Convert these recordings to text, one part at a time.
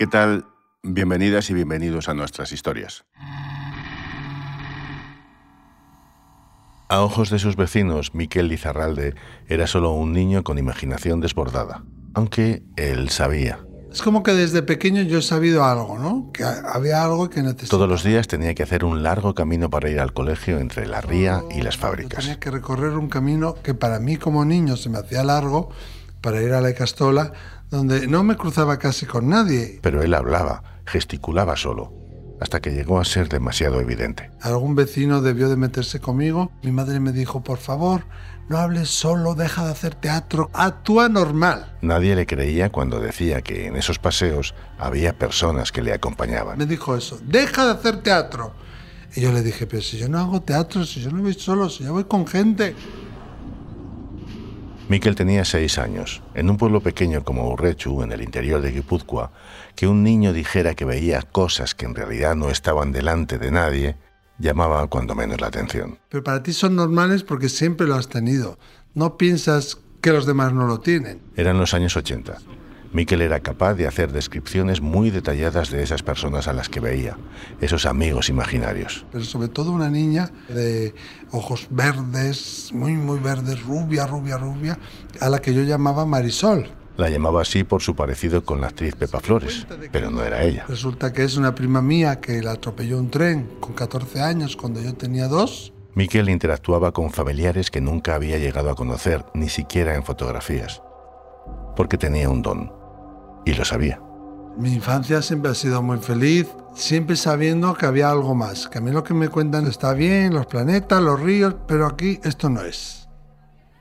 ¿Qué tal? Bienvenidas y bienvenidos a nuestras historias. A ojos de sus vecinos, Miquel Lizarralde era solo un niño con imaginación desbordada, aunque él sabía. Es como que desde pequeño yo he sabido algo, ¿no? Que había algo que necesitaba. Todos los días tenía que hacer un largo camino para ir al colegio entre la ría y las fábricas. Tenía que recorrer un camino que para mí como niño se me hacía largo para ir a la Castola, donde no me cruzaba casi con nadie. Pero él hablaba, gesticulaba solo hasta que llegó a ser demasiado evidente. Algún vecino debió de meterse conmigo. Mi madre me dijo, por favor, no hables solo, deja de hacer teatro, actúa normal. Nadie le creía cuando decía que en esos paseos había personas que le acompañaban. Me dijo eso, deja de hacer teatro. Y yo le dije, pero si yo no hago teatro, si yo no voy solo, si yo voy con gente. Miquel tenía seis años. En un pueblo pequeño como Urrechu, en el interior de Guipúzcoa, que un niño dijera que veía cosas que en realidad no estaban delante de nadie, llamaba cuando menos la atención. Pero para ti son normales porque siempre lo has tenido. No piensas que los demás no lo tienen. Eran los años 80. Miquel era capaz de hacer descripciones muy detalladas de esas personas a las que veía, esos amigos imaginarios. Pero sobre todo una niña de ojos verdes, muy, muy verdes, rubia, rubia, rubia, a la que yo llamaba Marisol. La llamaba así por su parecido con la actriz Pepa Flores, pero no era ella. Resulta que es una prima mía que la atropelló un tren con 14 años cuando yo tenía dos. Miquel interactuaba con familiares que nunca había llegado a conocer, ni siquiera en fotografías, porque tenía un don y lo sabía. Mi infancia siempre ha sido muy feliz, siempre sabiendo que había algo más, que a mí lo que me cuentan está bien, los planetas, los ríos, pero aquí esto no es.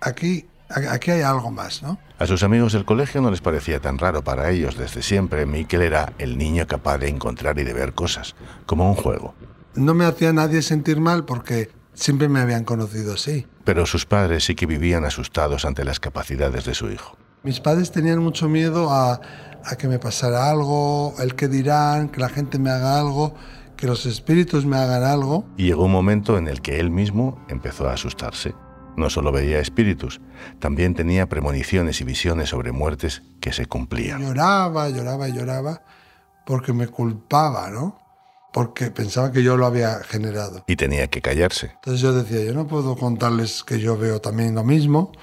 Aquí, aquí hay algo más, ¿no? A sus amigos del colegio no les parecía tan raro para ellos. Desde siempre, Miquel era el niño capaz de encontrar y de ver cosas, como un juego. No me hacía nadie sentir mal porque siempre me habían conocido así. Pero sus padres sí que vivían asustados ante las capacidades de su hijo. Mis padres tenían mucho miedo a, a que me pasara algo, el que dirán, que la gente me haga algo, que los espíritus me hagan algo. Y llegó un momento en el que él mismo empezó a asustarse. No solo veía espíritus, también tenía premoniciones y visiones sobre muertes que se cumplían. Lloraba, lloraba y lloraba porque me culpaba, ¿no? Porque pensaba que yo lo había generado. Y tenía que callarse. Entonces yo decía, yo no puedo contarles que yo veo también lo mismo,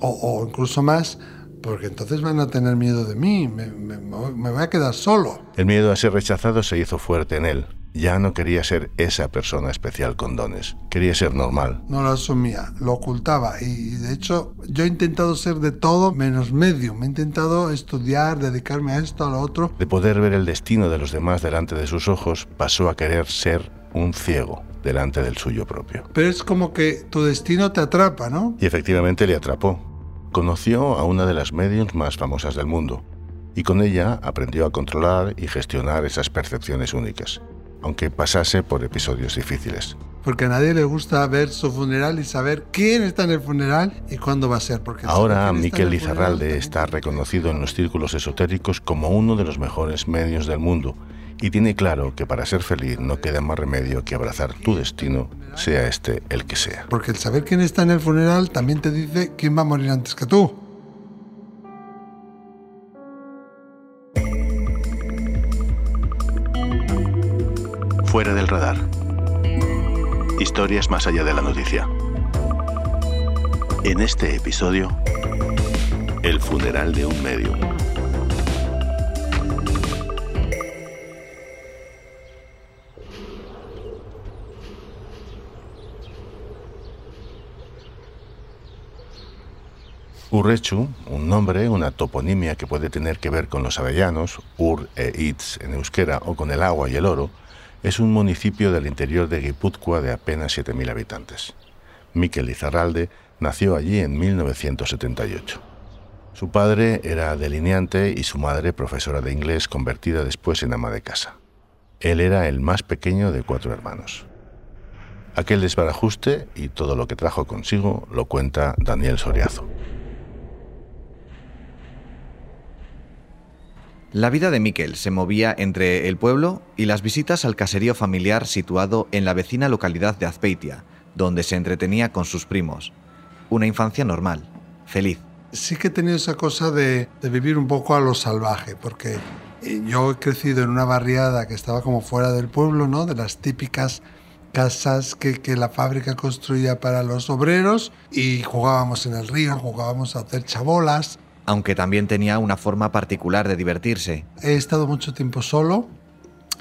o, o incluso más, porque entonces van a tener miedo de mí, me, me, me, voy a quedar solo. El miedo a ser rechazado se hizo fuerte en él. Ya no quería ser esa persona especial con dones, quería ser normal. No lo asumía, lo ocultaba y de hecho yo he intentado ser de todo menos medio. Me he intentado estudiar, dedicarme a esto, a lo otro. De poder ver el destino de los demás delante de sus ojos, pasó a querer ser un ciego delante del suyo propio. Pero es como que tu destino te atrapa, ¿no? Y efectivamente le atrapó conoció a una de las mediums más famosas del mundo y con ella aprendió a controlar y gestionar esas percepciones únicas, aunque pasase por episodios difíciles. Porque a nadie le gusta ver su funeral y saber quién está en el funeral y cuándo va a ser. Porque Ahora Miquel Lizarralde está reconocido en los círculos esotéricos como uno de los mejores medios del mundo y tiene claro que para ser feliz no queda más remedio que abrazar tu destino, sea este el que sea. Porque el saber quién está en el funeral también te dice quién va a morir antes que tú. Fuera del radar. Historias más allá de la noticia. En este episodio, el funeral de un medio. Urrechu, un nombre, una toponimia que puede tener que ver con los avellanos, ur e itz en euskera, o con el agua y el oro, es un municipio del interior de Guipúzcoa de apenas 7.000 habitantes. Miquel Lizarralde nació allí en 1978. Su padre era delineante y su madre profesora de inglés convertida después en ama de casa. Él era el más pequeño de cuatro hermanos. Aquel desbarajuste y todo lo que trajo consigo lo cuenta Daniel Soriazo. La vida de Miquel se movía entre el pueblo y las visitas al caserío familiar situado en la vecina localidad de Azpeitia, donde se entretenía con sus primos. Una infancia normal, feliz. Sí que he tenido esa cosa de, vivir un poco a lo salvaje, porque Y yo he crecido en una barriada que estaba como fuera del pueblo, ¿no? De las típicas casas que, la fábrica construía para los obreros y jugábamos en el río, jugábamos a hacer chabolas. Aunque también tenía una forma particular de divertirse. He estado mucho tiempo solo,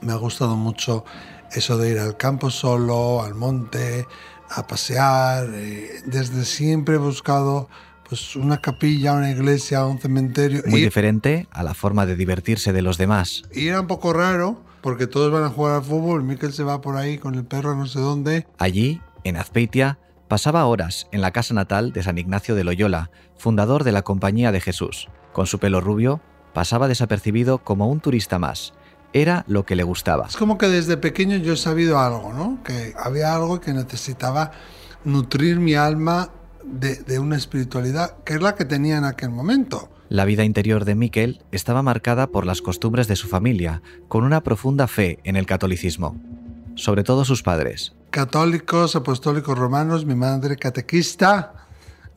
me ha gustado mucho eso de ir al campo solo, al monte, a pasear. Eh, desde siempre he buscado pues una capilla, una iglesia, un cementerio. Muy diferente a la forma de divertirse de los demás. Y era un poco raro porque todos van a jugar al fútbol, Miquel se va por ahí con el perro no sé dónde. Allí, en Azpeitia, pasaba horas en la casa natal de San Ignacio de Loyola, fundador de la Compañía de Jesús. Con su pelo rubio, pasaba desapercibido como un turista más. Era lo que le gustaba. Es como que desde pequeño yo he sabido algo, ¿no? Que había algo que necesitaba nutrir mi alma de, de, una espiritualidad que es la que tenía en aquel momento. La vida interior de Miquel estaba marcada por las costumbres de su familia, con una profunda fe en el catolicismo, sobre todo sus padres. Católicos, apostólicos romanos, mi madre catequista.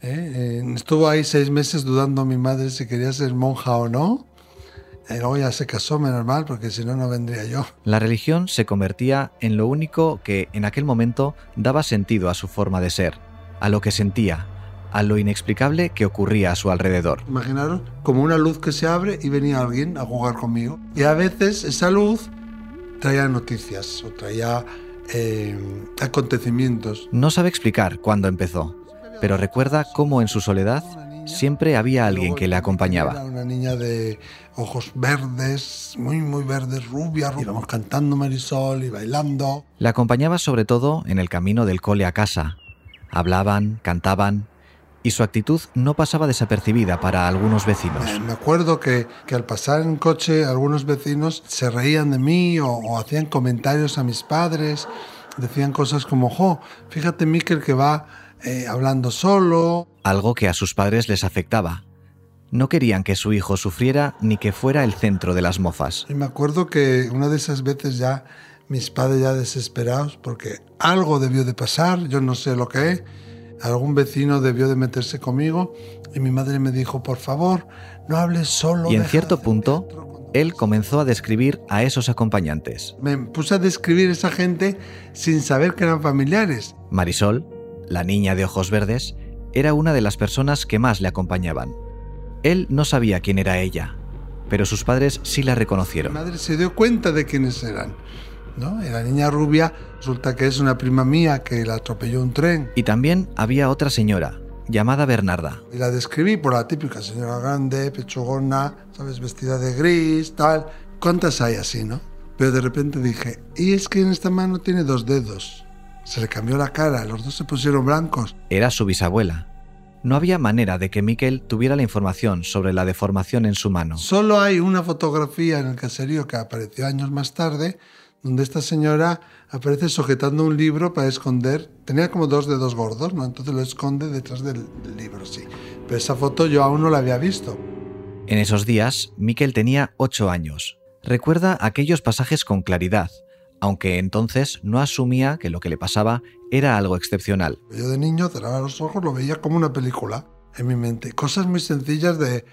¿eh? Eh, estuvo ahí seis meses dudando mi madre si quería ser monja o no. Y luego ya se casó, menos mal, porque si no, no vendría yo. La religión se convertía en lo único que en aquel momento daba sentido a su forma de ser, a lo que sentía, a lo inexplicable que ocurría a su alrededor. Imaginaros como una luz que se abre y venía alguien a jugar conmigo. Y a veces esa luz traía noticias o traía eh, acontecimientos. No sabe explicar cuándo empezó, pero recuerda cómo en su soledad siempre había alguien que le acompañaba. Era una niña de ojos verdes, muy, muy verdes, rubia. Íbamos cantando Marisol y bailando. Le acompañaba sobre todo en el camino del cole a casa. Hablaban, cantaban, y su actitud no pasaba desapercibida para algunos vecinos. Eh, me acuerdo que, que, al pasar en coche algunos vecinos se reían de mí o, o, hacían comentarios a mis padres, decían cosas como, jo, fíjate Miquel que va eh, hablando solo. Algo que a sus padres les afectaba. No querían que su hijo sufriera ni que fuera el centro de las mofas. Y me acuerdo que una de esas veces ya mis padres ya desesperados porque algo debió de pasar, yo no sé lo que es algún vecino debió de meterse conmigo y mi madre me dijo, por favor, no hables solo. Y en cierto punto, él comenzó a describir a esos acompañantes. Me puse a describir esa gente sin saber que eran familiares. Marisol, la niña de ojos verdes, era una de las personas que más le acompañaban. Él no sabía quién era ella, pero sus padres sí la reconocieron. Mi madre se dio cuenta de quiénes eran. ¿No? Y la niña rubia resulta que es una prima mía que la atropelló un tren. Y también había otra señora, llamada Bernarda. Y la describí por la típica señora grande, pechugona, ¿sabes? Vestida de gris, tal. ¿Cuántas hay así, no? Pero de repente dije, y es que en esta mano tiene dos dedos. Se le cambió la cara, los dos se pusieron blancos. Era su bisabuela. No había manera de que Miquel tuviera la información sobre la deformación en su mano. Solo hay una fotografía en el caserío que apareció años más tarde, donde esta señora aparece sujetando un libro para esconder. Tenía como dos dedos gordos, ¿no? Entonces lo esconde detrás del, del, libro, sí. Pero esa foto yo aún no la había visto. En esos días, Miquel tenía ocho años. Recuerda aquellos pasajes con claridad, aunque entonces no asumía que lo que le pasaba era algo excepcional. Yo de niño cerraba los ojos, lo veía como una película en mi mente. Cosas muy sencillas de,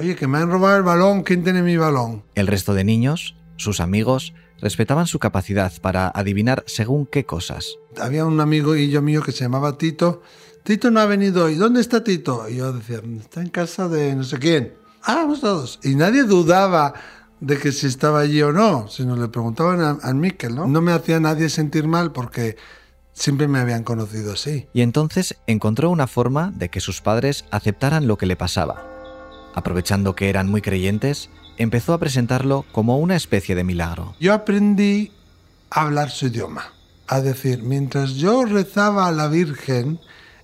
oye, que me han robado el balón, ¿quién tiene mi balón? El resto de niños, sus amigos, respetaban su capacidad para adivinar según qué cosas. Había un amigo y yo mío que se llamaba Tito. Tito no ha venido hoy. ¿Dónde está Tito? Y yo decía, está en casa de no sé quién. Ah, vamos todos. Y nadie dudaba de que si estaba allí o no, sino le preguntaban a, a Miquel, ¿no? No me hacía nadie sentir mal porque siempre me habían conocido así. Y entonces encontró una forma de que sus padres aceptaran lo que le pasaba. Aprovechando que eran muy creyentes, empezó a presentarlo como una especie de milagro. Yo aprendí a hablar su idioma, a decir, mientras yo rezaba a la Virgen,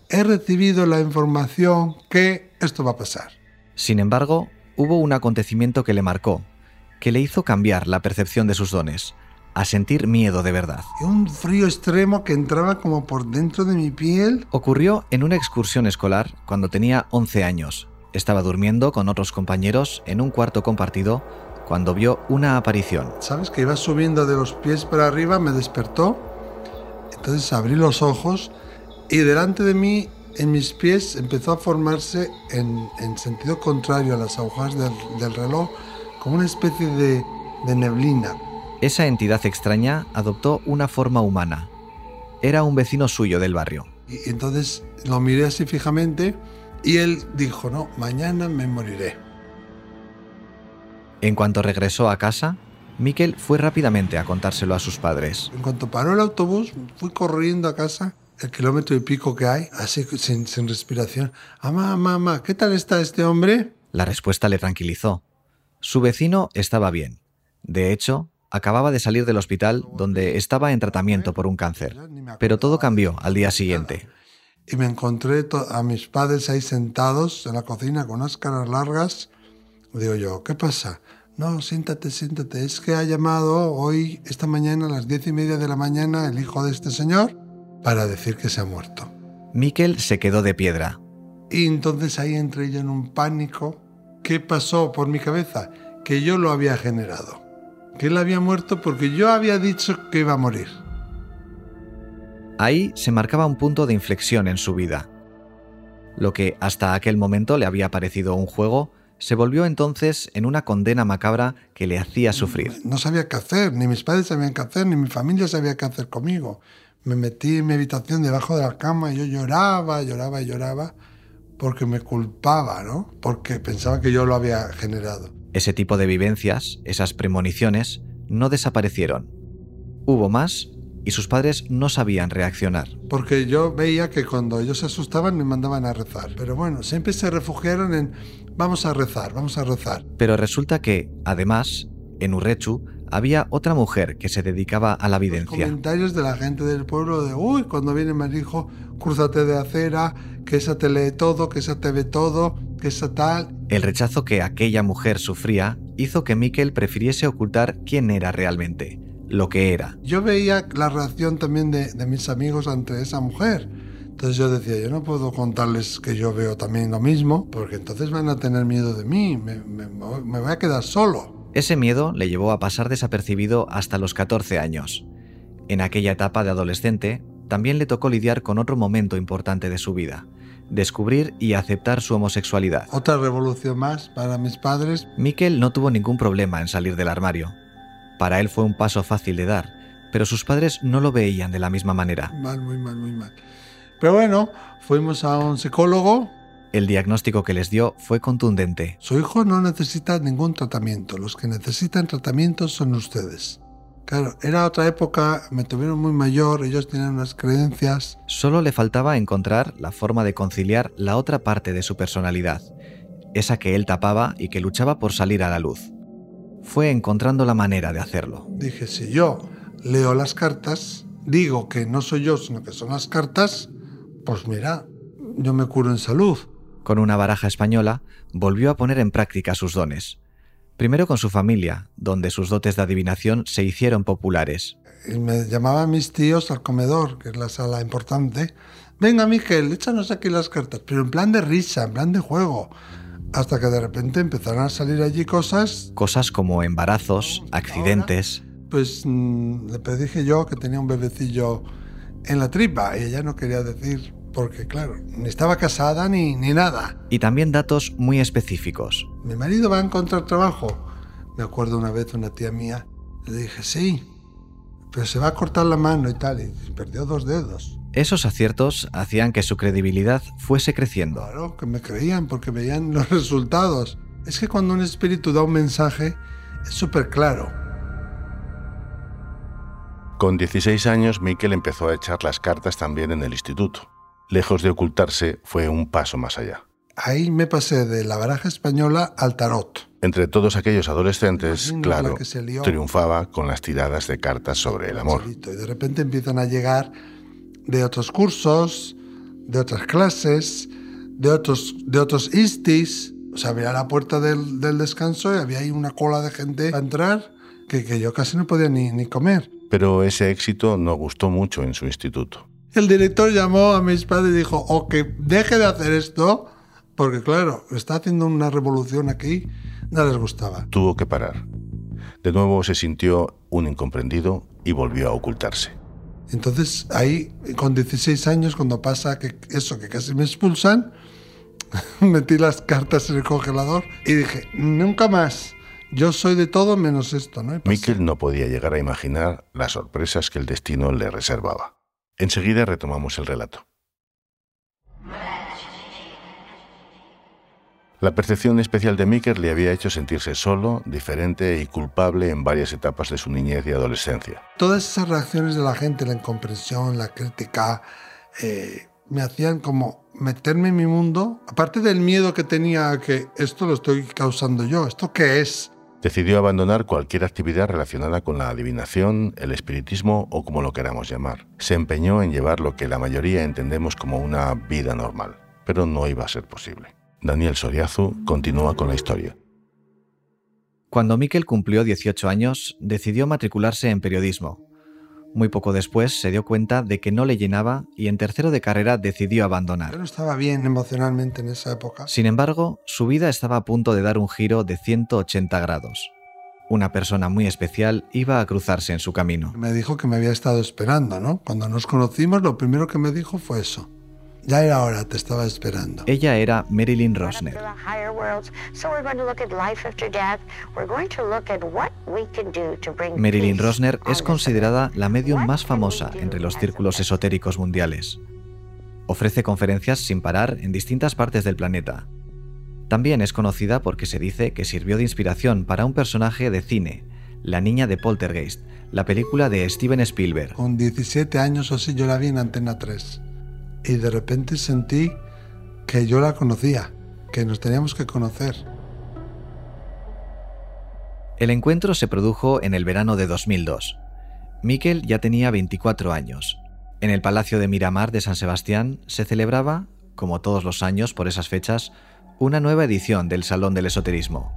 he recibido la información que esto va a pasar. Sin embargo, hubo un acontecimiento que le marcó, que le hizo cambiar la percepción de sus dones, a sentir miedo de verdad. Y un frío extremo que entraba como por dentro de mi piel. Ocurrió en una excursión escolar cuando tenía 11 años. Estaba durmiendo con otros compañeros en un cuarto compartido cuando vio una aparición. ¿Sabes? Que iba subiendo de los pies para arriba, me despertó. Entonces abrí los ojos y delante de mí, en mis pies, empezó a formarse en, en sentido contrario a las agujas del, del reloj, como una especie de, de neblina. Esa entidad extraña adoptó una forma humana. Era un vecino suyo del barrio. Y entonces lo miré así fijamente y él dijo, no, mañana me moriré. En cuanto regresó a casa, Miquel fue rápidamente a contárselo a sus padres. En cuanto paró el autobús, fui corriendo a casa, el kilómetro y pico que hay, así sin, sin respiración. Mamá, mamá, ¿qué tal está este hombre? La respuesta le tranquilizó. Su vecino estaba bien. De hecho, acababa de salir del hospital donde estaba en tratamiento por un cáncer. Pero todo cambió al día siguiente. Y me encontré a mis padres ahí sentados en la cocina con unas caras largas. Digo yo, ¿qué pasa? No, siéntate, siéntate. Es que ha llamado hoy, esta mañana, a las diez y media de la mañana, el hijo de este señor para decir que se ha muerto. Miquel se quedó de piedra. Y entonces ahí entré yo en un pánico. ¿Qué pasó por mi cabeza? Que yo lo había generado. Que él había muerto porque yo había dicho que iba a morir. Ahí se marcaba un punto de inflexión en su vida. Lo que hasta aquel momento le había parecido un juego, se volvió entonces en una condena macabra que le hacía sufrir. No sabía qué hacer, ni mis padres sabían qué hacer, ni mi familia sabía qué hacer conmigo. Me metí en mi habitación debajo de la cama y yo lloraba, lloraba y lloraba porque me culpaba, ¿no? Porque pensaba que yo lo había generado. Ese tipo de vivencias, esas premoniciones, no desaparecieron. Hubo más y sus padres no sabían reaccionar. Porque yo veía que cuando ellos se asustaban me mandaban a rezar. Pero bueno, siempre se refugiaron en vamos a rezar, vamos a rezar. Pero resulta que, además, en Urrechu había otra mujer que se dedicaba a la videncia. Los comentarios de la gente del pueblo de, uy, cuando viene hijo, cruzate de acera, que esa te lee todo, que esa te ve todo, que esa tal. El rechazo que aquella mujer sufría hizo que Miquel prefiriese ocultar quién era realmente, lo que era. Yo veía la reacción también de, de mis amigos ante esa mujer. Entonces yo decía, yo no puedo contarles que yo veo también lo mismo, porque entonces van a tener miedo de mí, me, me, me voy a quedar solo. Ese miedo le llevó a pasar desapercibido hasta los 14 años. En aquella etapa de adolescente, también le tocó lidiar con otro momento importante de su vida, descubrir y aceptar su homosexualidad. Otra revolución más para mis padres. Miquel no tuvo ningún problema en salir del armario. Para él fue un paso fácil de dar, pero sus padres no lo veían de la misma manera. Mal, muy mal, muy mal. Pero bueno, fuimos a un psicólogo el diagnóstico que les dio fue contundente. Su hijo no necesita ningún tratamiento. Los que necesitan tratamiento son ustedes. Claro, era otra época, me tuvieron muy mayor, ellos tenían unas creencias. Solo le faltaba encontrar la forma de conciliar la otra parte de su personalidad, esa que él tapaba y que luchaba por salir a la luz. Fue encontrando la manera de hacerlo. Dije, si yo leo las cartas, digo que no soy yo, sino que son las cartas, pues mira, yo me curo en salud con una baraja española, volvió a poner en práctica sus dones. Primero con su familia, donde sus dotes de adivinación se hicieron populares. Y me llamaban mis tíos al comedor, que es la sala importante. Venga, Miguel, échanos aquí las cartas, pero en plan de risa, en plan de juego. Hasta que de repente empezaron a salir allí cosas. Cosas como embarazos, accidentes. pues mm, le pedí yo que tenía un bebecillo en la tripa y ella no quería decir porque claro, ni estaba casada ni, ni nada. Y también datos muy específicos. Mi marido va a encontrar trabajo. Me acuerdo una vez una tía mía, le dije, sí, pero se va a cortar la mano y tal, y perdió dos dedos. Esos aciertos hacían que su credibilidad fuese creciendo. Claro, que me creían porque veían los resultados. Es que cuando un espíritu da un mensaje, es súper claro. Con 16 años, Miquel empezó a echar las cartas también en el instituto lejos de ocultarse, fue un paso más allá. Ahí me pasé de la baraja española al tarot. Entre todos aquellos adolescentes, claro, triunfaba con las tiradas de cartas sobre el amor. Y de repente empiezan a llegar de otros cursos, de otras clases, de otros, de otros istis. O sea, abría la puerta del, descanso y había ahí una cola de gente a entrar que, que yo casi no podía ni, ni comer. Pero ese éxito no gustó mucho en su instituto. El director llamó a mis padres y dijo, o que deje de hacer esto, porque claro, está haciendo una revolución aquí, no les gustaba. Tuvo que parar. De nuevo se sintió un incomprendido y volvió a ocultarse. Entonces ahí, con 16 años, cuando pasa que eso, que casi me expulsan, metí las cartas en el congelador y dije, nunca más, Yo soy de todo menos esto, ¿no? Miquel no podía llegar a imaginar las sorpresas que el destino le reservaba. Enseguida retomamos el relato. La percepción especial de Miquel le había hecho sentirse solo, diferente y culpable en varias etapas de su niñez y adolescencia. Todas esas reacciones de la gente, la incomprensión, la crítica, eh, me hacían como meterme en mi mundo, aparte del miedo que tenía a que esto lo estoy causando yo, ¿esto qué es? Decidió abandonar cualquier actividad relacionada con la adivinación, el espiritismo o como lo queramos llamar. Se empeñó en llevar lo que la mayoría entendemos como una vida normal, pero no iba a ser posible. Daniel Soriazu continúa con la historia. Cuando Miquel cumplió 18 años, decidió matricularse en periodismo. Muy poco después se dio cuenta de que no le llenaba y en tercero de carrera decidió Yo abandonar. no estaba bien emocionalmente en esa época. Sin embargo, su vida estaba a punto de dar un giro de 180 grados. Una persona muy especial iba a cruzarse en su camino. Me dijo que me había estado esperando, ¿no? Cuando nos conocimos, lo primero que me dijo fue eso. Ya era hora, te estaba esperando. Ella era Marilyn Rosner. Marilyn Rosner es considerada la medium más famosa entre los círculos esotéricos mundiales. Ofrece conferencias sin parar en distintas partes del planeta. También es conocida porque se dice que sirvió de inspiración para un personaje de cine, La niña de Poltergeist, la película de Steven Spielberg. Con 17 años o así yo la vi en Antena 3. Y de repente sentí que yo la conocía, que nos teníamos que conocer. El encuentro se produjo en el verano de 2002. Miquel ya tenía 24 años. En el Palacio de Miramar de San Sebastián se celebraba, como todos los años por esas fechas, una nueva edición del Salón del Esoterismo.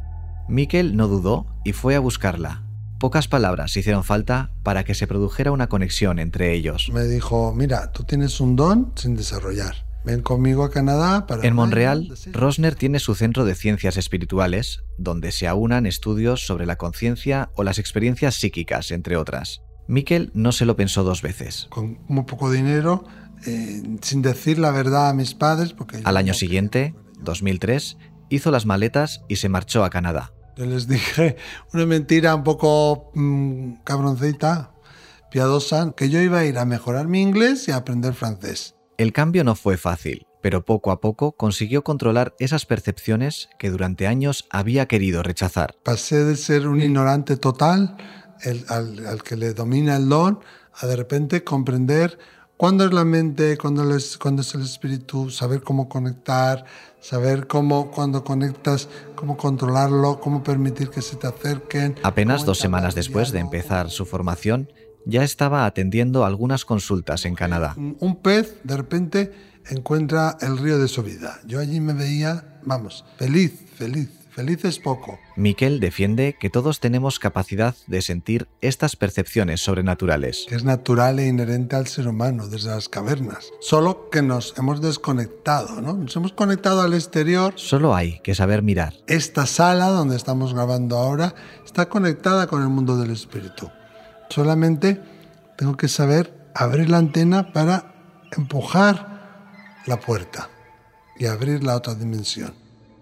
Miquel no dudó y fue a buscarla. Pocas palabras hicieron falta para que se produjera una conexión entre ellos. Me dijo, mira, tú tienes un don sin desarrollar. Ven conmigo a Canadá para... En Montreal, Rosner tiene su centro de ciencias espirituales, donde se aunan estudios sobre la conciencia o las experiencias psíquicas, entre otras. Miquel no se lo pensó dos veces. Con muy poco dinero, eh, sin decir la verdad a mis padres, porque... Al año siguiente, 2003, hizo las maletas y se marchó a Canadá. Yo les dije una mentira un poco mm, cabroncita, piadosa, que yo iba a ir a mejorar mi inglés y a aprender francés. El cambio no fue fácil, pero poco a poco consiguió controlar esas percepciones que durante años había querido rechazar. Pasé de ser un ignorante total, el- al, al que le domina el don, a de repente comprender cuándo es la mente, cuándo, es, cuándo es el espíritu, saber cómo conectar, saber cómo cuando conectas, cómo controlarlo, cómo permitir que se te acerquen. Apenas dos semanas después de empezar su formación, ya estaba atendiendo algunas consultas en Canadá. Un pez de repente encuentra el río de su vida. Yo allí me veía, vamos, feliz, feliz. Feliz es poco. Miquel defiende que todos tenemos capacidad de sentir estas percepciones sobrenaturales. que es natural e inherente al ser humano desde las cavernas. Solo que nos hemos desconectado, ¿no? Nos hemos conectado al exterior. Solo hay que saber mirar. Esta sala donde estamos grabando ahora está conectada con el mundo del espíritu. Solamente tengo que saber abrir la antena para empujar la puerta y abrir la otra dimensión.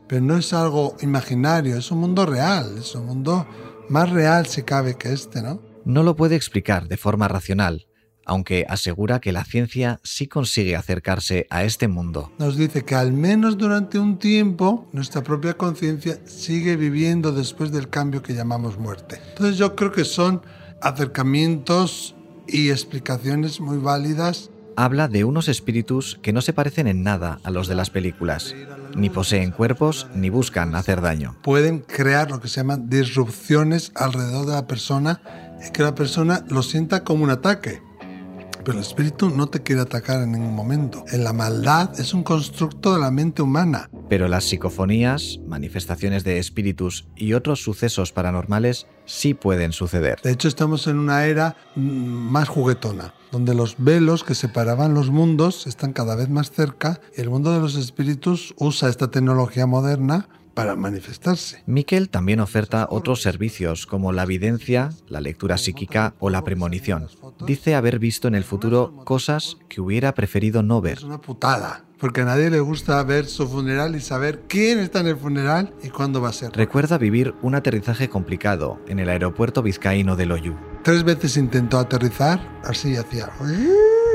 Pero no es algo imaginario, es un mundo real, es un mundo más real si cabe que este, ¿no? No lo puede explicar de forma racional, aunque asegura que la ciencia sí consigue acercarse a este mundo. nos dice que al menos durante un tiempo nuestra propia conciencia sigue viviendo después del cambio que llamamos muerte. Entonces yo creo que son acercamientos y explicaciones muy válidas. Habla de unos espíritus que no se parecen en nada a los de las películas, ni poseen cuerpos ni buscan hacer daño. Pueden crear lo que se llaman disrupciones alrededor de la persona y que la persona lo sienta como un ataque. Pero el espíritu no te quiere atacar en ningún momento. En la maldad es un constructo de la mente humana. Pero las psicofonías, manifestaciones de espíritus y otros sucesos paranormales sí pueden suceder. De hecho, estamos en una era mm, más juguetona, donde los velos que separaban los mundos están cada vez más cerca y el mundo de los espíritus usa esta tecnología moderna para manifestarse. Miquel también oferta otros servicios como la evidencia, la lectura psíquica o la premonición. Dice haber visto en el futuro cosas que hubiera preferido no ver. Es una putada, porque a nadie le gusta ver su funeral y saber quién está en el funeral y cuándo va a ser. Recuerda vivir un aterrizaje complicado en el aeropuerto vizcaíno de Loyu. Tres veces intentó aterrizar, así hacía.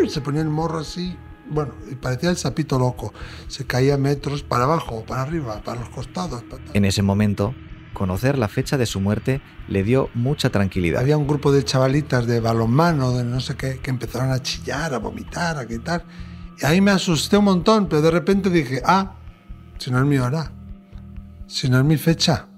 Se ponía el morro así. Bueno, y parecía el sapito loco. Se caía metros para abajo, para arriba, para los costados. para. En ese momento, conocer la fecha de su muerte le dio mucha tranquilidad. Había un grupo de chavalitas de balonmano, de no sé qué, que empezaron a chillar, a vomitar, a quitar. Y ahí me asusté un montón, pero de repente dije, ah, si no es mi hora, si no es mi fecha.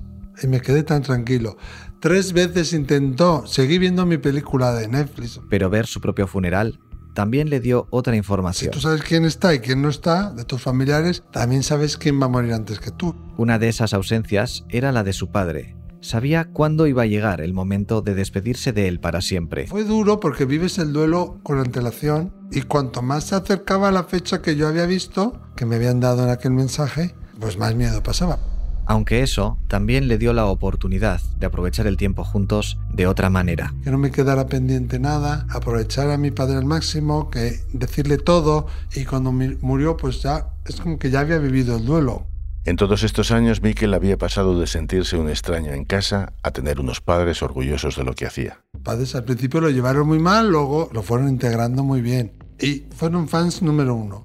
Y me quedé tan tranquilo. Tres veces intentó, seguí viendo mi película de Netflix. Pero ver su propio funeral también le dio otra Si información. tú sabes quién está y quién no está, de tus familiares, también sabes quién va a morir antes que tú. Una de esas ausencias era la de su padre. Sabía cuándo iba a llegar el momento de despedirse de él para siempre. Fue duro porque vives el duelo con antelación y cuanto más se acercaba a la fecha que yo había visto, que me habían dado en aquel mensaje, pues más miedo pasaba. Aunque eso también le dio la oportunidad de aprovechar el tiempo juntos de otra manera. Que no me quedara pendiente nada, aprovechar a mi padre al máximo, que decirle todo y cuando mi- murió pues ya es como que ya había vivido el duelo. En todos estos años, Miquel había pasado de sentirse un extraño en casa a tener unos padres orgullosos de lo que hacía. Padres al principio lo llevaron muy mal, luego lo fueron integrando muy bien y fueron fans número uno.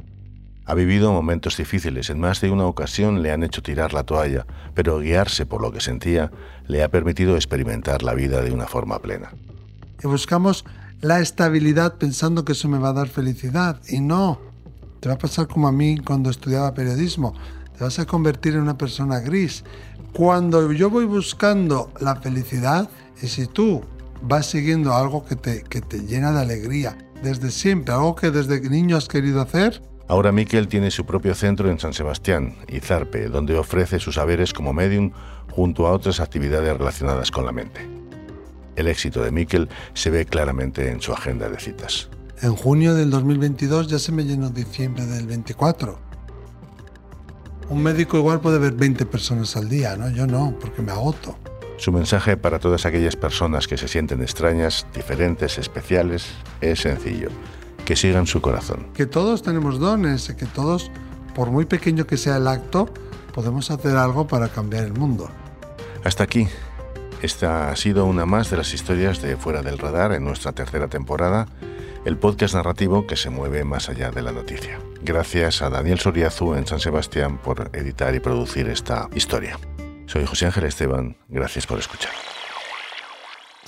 Ha vivido momentos difíciles, en más de una ocasión le han hecho tirar la toalla, pero guiarse por lo que sentía le ha permitido experimentar la vida de una forma plena. y buscamos la estabilidad pensando que eso me va a dar felicidad. Y no, te va a pasar como a mí cuando estudiaba periodismo. Te vas a convertir en una persona gris. Cuando yo voy buscando la felicidad, y si tú vas siguiendo algo que te, que te llena de alegría, desde siempre, algo que desde niño has querido hacer, Ahora Miquel tiene su propio centro en San Sebastián, Izarpe, donde ofrece sus saberes como medium junto a otras actividades relacionadas con la mente. El éxito de Miquel se ve claramente en su agenda de citas. en junio del 2022 ya se me llenó diciembre del 24. Un médico igual puede ver 20 personas al día, ¿no? Yo no, porque me agoto. Su mensaje para todas aquellas personas que se sienten extrañas, diferentes, especiales, es sencillo. Que sigan su corazón. que todos tenemos dones y que todos, por muy pequeño que sea el acto, podemos hacer algo para cambiar el mundo. Hasta aquí. Esta ha sido una más de las historias de Fuera del Radar en nuestra tercera temporada, el podcast narrativo que se mueve más allá de la noticia. Gracias a Daniel Soriazu en San Sebastián por editar y producir esta historia. Soy José Ángel Esteban, gracias por escuchar.